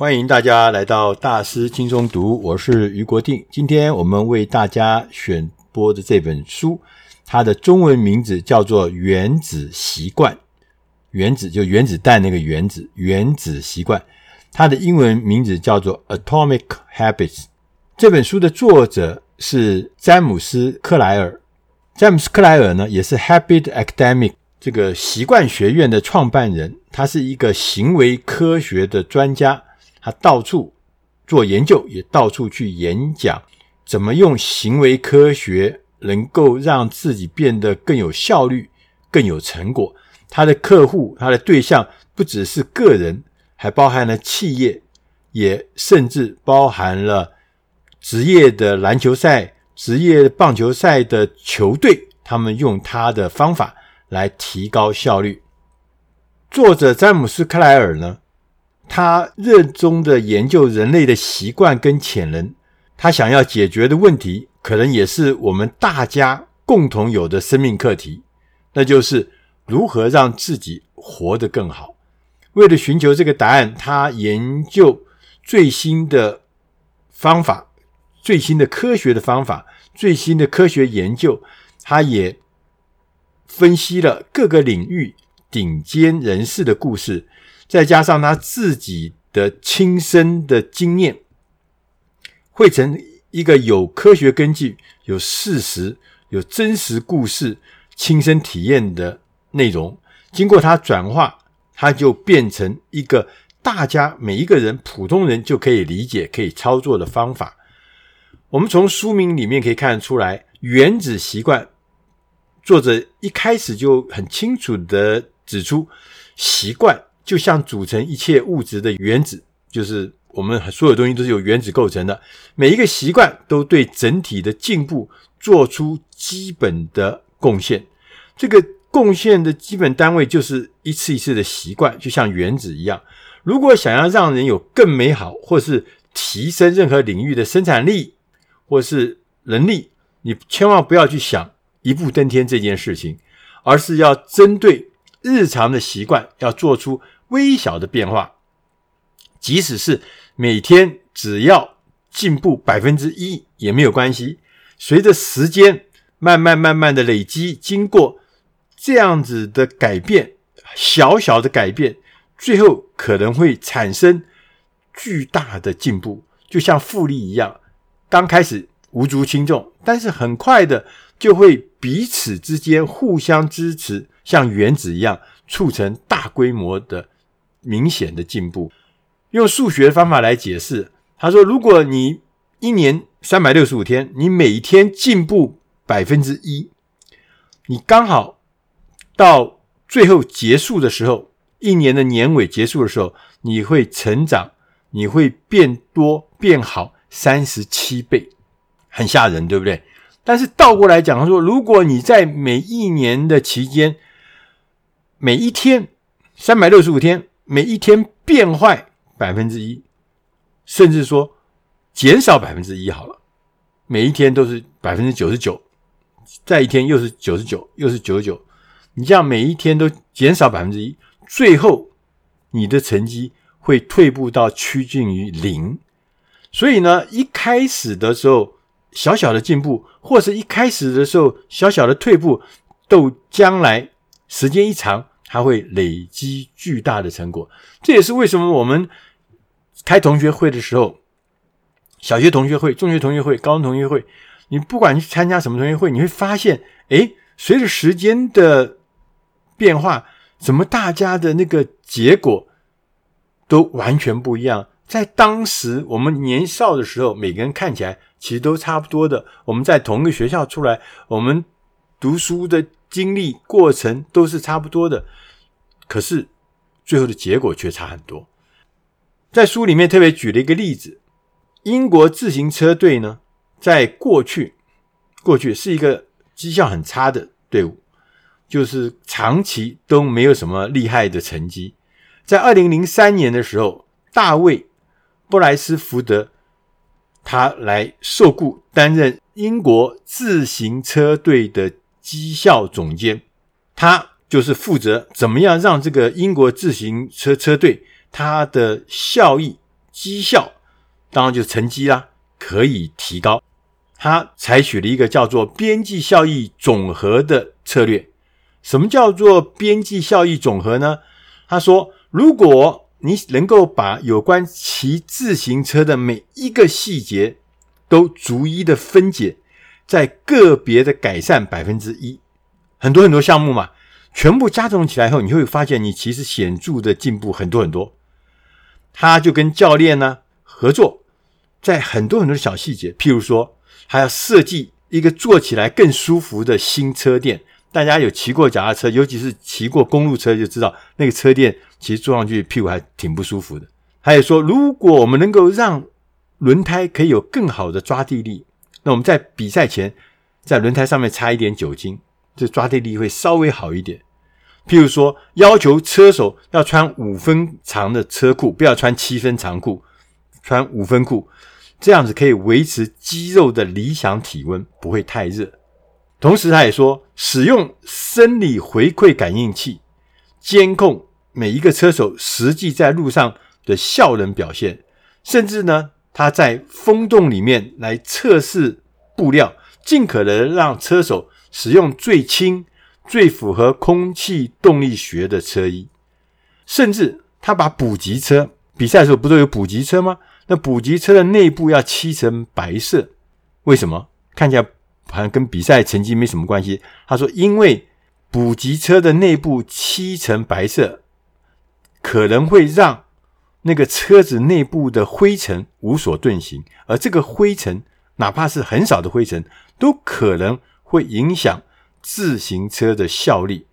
欢迎大家来到大师轻松读，我是余国定。今天我们为大家选播的这本书，它的中文名字叫做《原子习惯》。原子就原子弹那个原子，原子习惯。它的英文名字叫做《Atomic Habits》。这本书的作者是詹姆斯·克莱尔。詹姆斯·克莱尔呢，也是 Habit Academic 这个习惯学院的创办人。他是一个行为科学的专家，他到处做研究，也到处去演讲，怎么用行为科学能够让自己变得更有效率、更有成果。他的客户，他的对象不只是个人，还包含了企业，也甚至包含了职业的篮球赛。职业棒球赛的球队，他们用他的方法来提高效率。作者詹姆斯·克莱尔呢，他热衷的研究人类的习惯跟潜能，他想要解决的问题，可能也是我们大家共同有的生命课题，那就是如何让自己活得更好。为了寻求这个答案，他研究最新的方法。最新的科学的方法，最新的科学研究，他也分析了各个领域顶尖人士的故事，再加上他自己的亲身的经验，汇成一个有科学根据、有事实、有真实故事、亲身体验的内容。经过他转化，他就变成一个大家每一个人普通人就可以理解、可以操作的方法。我们从书名里面可以看得出来，《原子习惯》作者一开始就很清楚地指出，习惯就像组成一切物质的原子，就是我们所有东西都是由原子构成的。每一个习惯都对整体的进步做出基本的贡献。这个贡献的基本单位就是一次一次的习惯，就像原子一样。如果想要让人有更美好，或是提升任何领域的生产力，或是能力，你千万不要去想一步登天这件事情，而是要针对日常的习惯，要做出微小的变化。即使是每天只要进步百分之一也没有关系。随着时间慢慢慢慢的累积，经过这样子的改变，小小的改变，最后可能会产生巨大的进步，就像复利一样。刚开始无足轻重，但是很快的就会彼此之间互相支持，像原子一样，促成大规模的明显的进步。用数学方法来解释，他说：如果你一年三百六十五天，你每天进步百分之一，你刚好到最后结束的时候，一年的年尾结束的时候，你会成长，你会变多变好。三十七倍，很吓人，对不对？但是倒过来讲，他说，如果你在每一年的期间，每一天三百六十五天，每一天变坏百分之一，甚至说减少百分之一好了，每一天都是百分之九十九，再一天又是九十九，又是九十九，你这样每一天都减少百分之一，最后你的成绩会退步到趋近于零。所以呢，一开始的时候小小的进步，或是一开始的时候小小的退步，都将来时间一长，它会累积巨大的成果。这也是为什么我们开同学会的时候，小学同学会、中学同学会、高中同学会，你不管去参加什么同学会，你会发现，哎，随着时间的变化，怎么大家的那个结果都完全不一样。在当时我们年少的时候，每个人看起来其实都差不多的。我们在同一个学校出来，我们读书的经历过程都是差不多的。可是最后的结果却差很多。在书里面特别举了一个例子：英国自行车队呢，在过去过去是一个绩效很差的队伍，就是长期都没有什么厉害的成绩。在二零零三年的时候，大卫。布莱斯福德，他来受雇担任英国自行车队的绩效总监，他就是负责怎么样让这个英国自行车车队它的效益绩效，当然就成绩啦，可以提高。他采取了一个叫做边际效益总和的策略。什么叫做边际效益总和呢？他说，如果你能够把有关骑自行车的每一个细节都逐一的分解，在个别的改善百分之一，很多很多项目嘛，全部加总起来后，你会发现你其实显著的进步很多很多。他就跟教练呢合作，在很多很多小细节，譬如说。还要设计一个坐起来更舒服的新车垫。大家有骑过脚踏车，尤其是骑过公路车，就知道那个车垫其实坐上去屁股还挺不舒服的。还有说，如果我们能够让轮胎可以有更好的抓地力，那我们在比赛前在轮胎上面擦一点酒精，这抓地力会稍微好一点。譬如说，要求车手要穿五分长的车裤，不要穿七分长裤，穿五分裤。这样子可以维持肌肉的理想体温，不会太热。同时，他也说，使用生理回馈感应器监控每一个车手实际在路上的效能表现，甚至呢，他在风洞里面来测试布料，尽可能让车手使用最轻、最符合空气动力学的车衣。甚至，他把补给车比赛的时候不都有补给车吗？那补给车的内部要漆成白色，为什么？看起来好像跟比赛成绩没什么关系。他说，因为补给车的内部漆成白色，可能会让那个车子内部的灰尘无所遁形，而这个灰尘，哪怕是很少的灰尘，都可能会影响自行车的效力。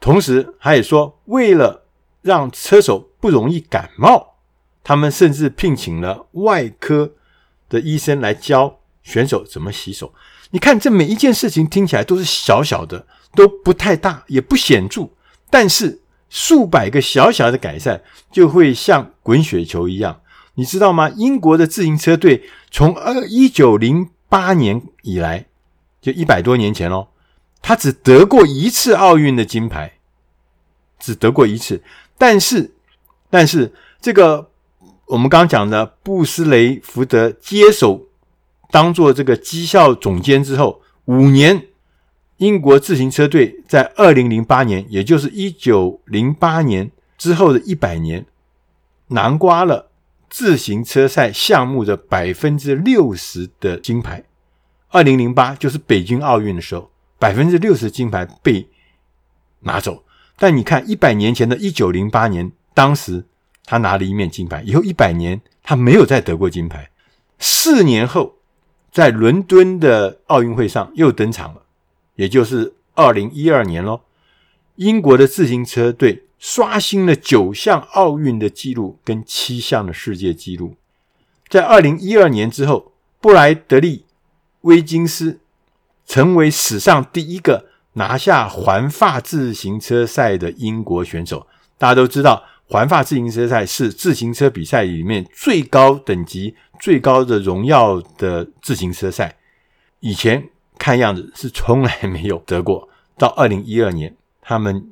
同时，他也说，为了让车手不容易感冒。他们甚至聘请了外科的医生来教选手怎么洗手。你看，这每一件事情听起来都是小小的，都不太大，也不显著，但是数百个小小的改善就会像滚雪球一样。你知道吗？英国的自行车队从二一九零八年以来，就一百多年前喽，他只得过一次奥运的金牌，只得过一次。但是，但是这个。我们刚刚讲的布斯雷福德接手当做这个绩效总监之后，五年，英国自行车队在二零零八年，也就是一九零八年之后的一百年，囊括了自行车赛项目的百分之六十的金牌。二零零八就是北京奥运的时候，百分之六十金牌被拿走。但你看，一百年前的一九零八年，当时。他拿了一面金牌，以后一百年他没有再得过金牌。四年后，在伦敦的奥运会上又登场了，也就是二零一二年咯。英国的自行车队刷新了九项奥运的纪录跟七项的世界纪录。在二零一二年之后，布莱德利·威金斯成为史上第一个拿下环法自行车赛的英国选手。大家都知道。环法自行车赛是自行车比赛里面最高等级、最高的荣耀的自行车赛。以前看样子是从来没有得过，到二零一二年他们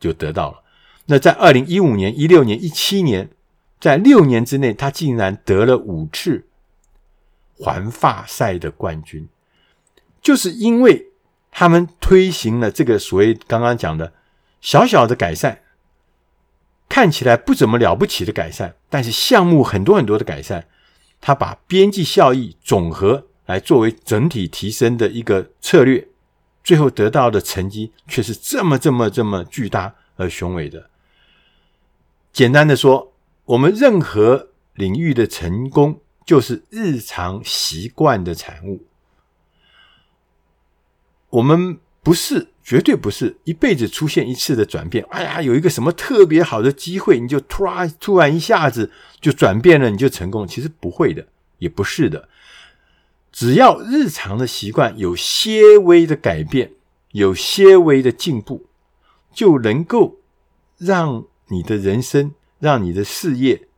就得到了。那在二零一五年、一六年、一七年，在六年之内，他竟然得了五次环法赛的冠军，就是因为他们推行了这个所谓刚刚讲的小小的改善。看起来不怎么了不起的改善，但是项目很多很多的改善，他把边际效益总和来作为整体提升的一个策略，最后得到的成绩却是这么这么这么巨大而雄伟的。简单的说，我们任何领域的成功就是日常习惯的产物。我们不是。绝对不是一辈子出现一次的转变。哎呀，有一个什么特别好的机会，你就突然突然一下子就转变了，你就成功。其实不会的，也不是的。只要日常的习惯有些微的改变，有些微的进步，就能够让你的人生、让你的事业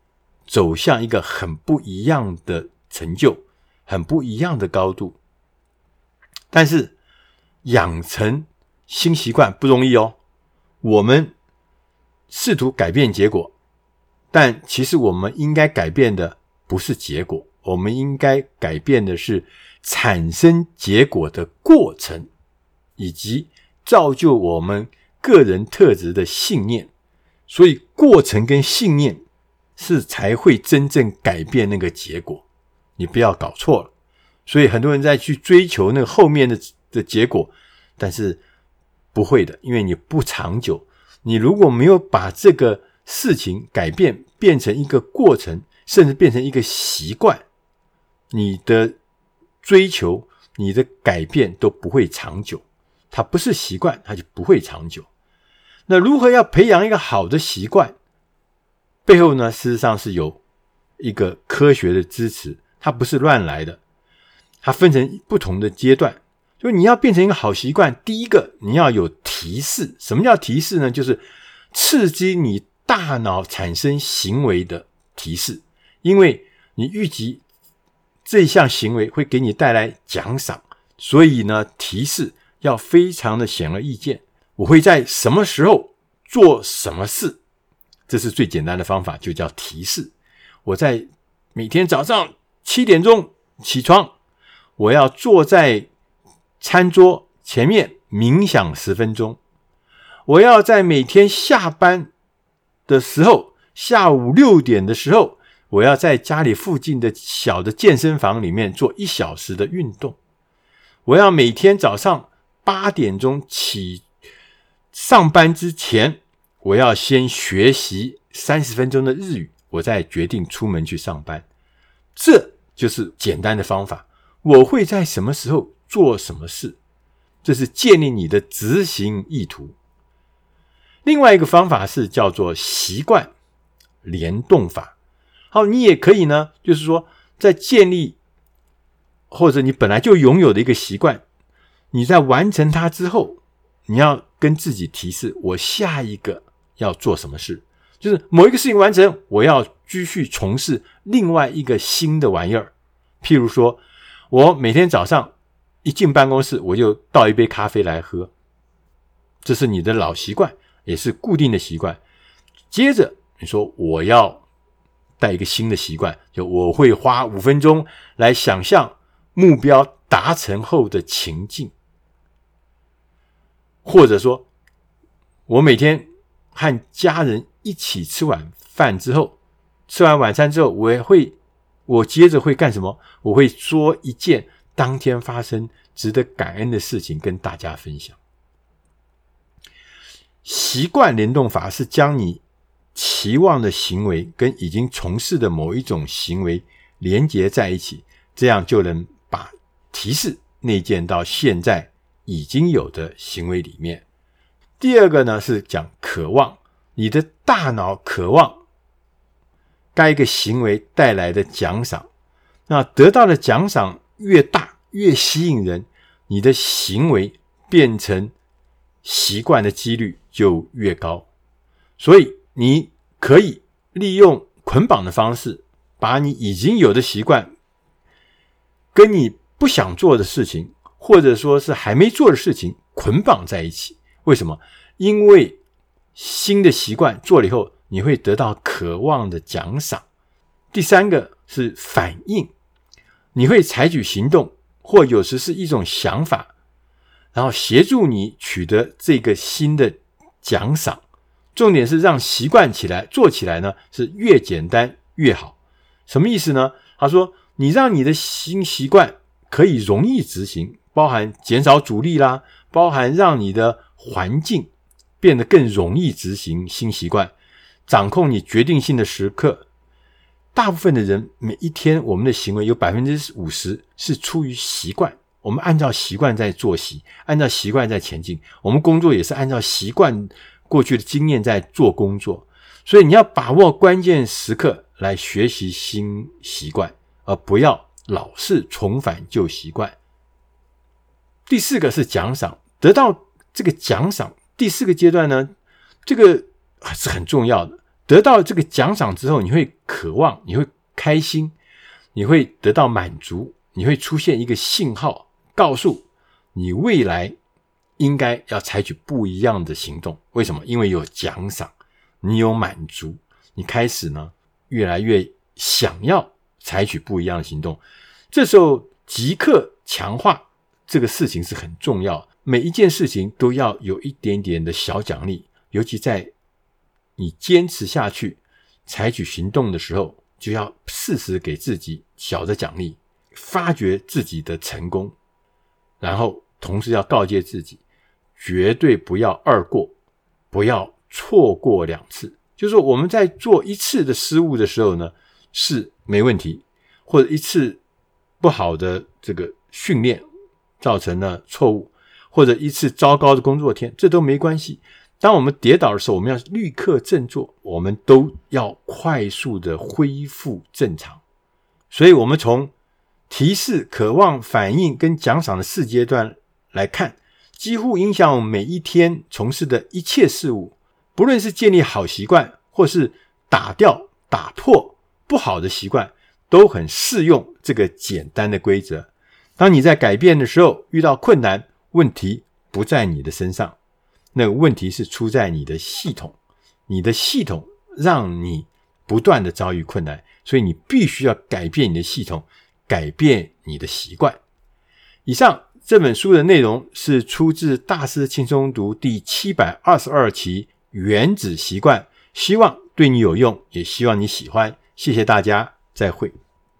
走向一个很不一样的成就，很不一样的高度。但是养成。新习惯不容易哦，我们试图改变结果，但其实我们应该改变的不是结果，我们应该改变的是产生结果的过程，以及造就我们个人特质的信念。所以，过程跟信念是才会真正改变那个结果。你不要搞错了。所以，很多人在去追求那个后面的的结果，但是不会的，因为你不长久。你如果没有把这个事情改变，变成一个过程，甚至变成一个习惯，你的追求、你的改变都不会长久。它不是习惯，它就不会长久。那如何要培养一个好的习惯？背后呢，事实上是有一个科学的支持，它不是乱来的。它分成不同的阶段，就你要变成一个好习惯，第一个你要有提示。什么叫提示呢？就是刺激你大脑产生行为的提示，因为你预计这项行为会给你带来奖赏，所以呢，提示要非常的显而易见。我会在什么时候做什么事，这是最简单的方法，就叫提示。我在每天早上七点钟起床，我要坐在餐桌前面冥想十分钟。我要在每天下班的时候，下午六点的时候，我要在家里附近的小的健身房里面做一小时的运动。我要每天早上八点钟起。上班之前，我要先学习三十分钟的日语，我再决定出门去上班。这就是简单的方法。我会在什么时候做什么事，这是建立你的执行意图。另外一个方法是叫做习惯联动法。好，你也可以呢，就是说，在建立或者你本来就拥有的一个习惯，你在完成它之后。你要跟自己提示，我下一个要做什么事，就是某一个事情完成，我要继续从事另外一个新的玩意儿。譬如说，我每天早上一进办公室，我就倒一杯咖啡来喝，这是你的老习惯，也是固定的习惯。接着你说我要带一个新的习惯，就我会花五分钟来想象目标达成后的情境。或者说，我每天和家人一起吃晚饭之后，吃完晚餐之后，我也会，我接着会干什么？我会说一件当天发生值得感恩的事情跟大家分享。习惯联动法是将你期望的行为跟已经从事的某一种行为连接在一起，这样就能把提示内建到现在。已经有的行为里面，第二个呢是讲渴望，你的大脑渴望该个行为带来的奖赏，那得到的奖赏越大越吸引人，你的行为变成习惯的几率就越高。所以你可以利用捆绑的方式，把你已经有的习惯跟你不想做的事情。或者说是还没做的事情捆绑在一起，为什么？因为新的习惯做了以后，你会得到渴望的奖赏。第三个是反应，你会采取行动，或有时是一种想法，然后协助你取得这个新的奖赏。重点是让习惯起来做起来呢，是越简单越好。什么意思呢？他说，你让你的新习惯可以容易执行。包含减少阻力啦，包含让你的环境变得更容易执行新习惯，掌控你决定性的时刻。大部分的人每一天，我们的行为有百分之五十是出于习惯，我们按照习惯在作息，按照习惯在前进。我们工作也是按照习惯过去的经验在做工作。所以你要把握关键时刻来学习新习惯，而不要老是重返旧习惯。第四个是奖赏，得到这个奖赏。第四个阶段呢，这个是很重要的。得到这个奖赏之后，你会渴望，你会开心，你会得到满足，你会出现一个信号，告诉你未来应该要采取不一样的行动。为什么？因为有奖赏，你有满足，你开始呢越来越想要采取不一样的行动。这时候即刻强化这个事情是很重要，每一件事情都要有一点点的小奖励，尤其在你坚持下去、采取行动的时候，就要适时给自己小的奖励，发掘自己的成功，然后同时要告诫自己，绝对不要二过，不要错过两次。就是说我们在做一次的失误的时候呢，是没问题，或者一次不好的这个训练造成了错误，或者一次糟糕的工作天，这都没关系。当我们跌倒的时候，我们要立刻振作，我们都要快速的恢复正常。所以，我们从提示、渴望、反应跟奖赏的四阶段来看，几乎影响我每一天从事的一切事物。不论是建立好习惯，或是打掉、打破不好的习惯，都很适用这个简单的规则。当你在改变的时候，遇到困难，问题不在你的身上。那个问题是出在你的系统，你的系统让你不断的遭遇困难，所以你必须要改变你的系统，改变你的习惯。以上这本书的内容是出自《大师轻松读》第七百二十二期《原子习惯》，希望对你有用，也希望你喜欢。谢谢大家，再会。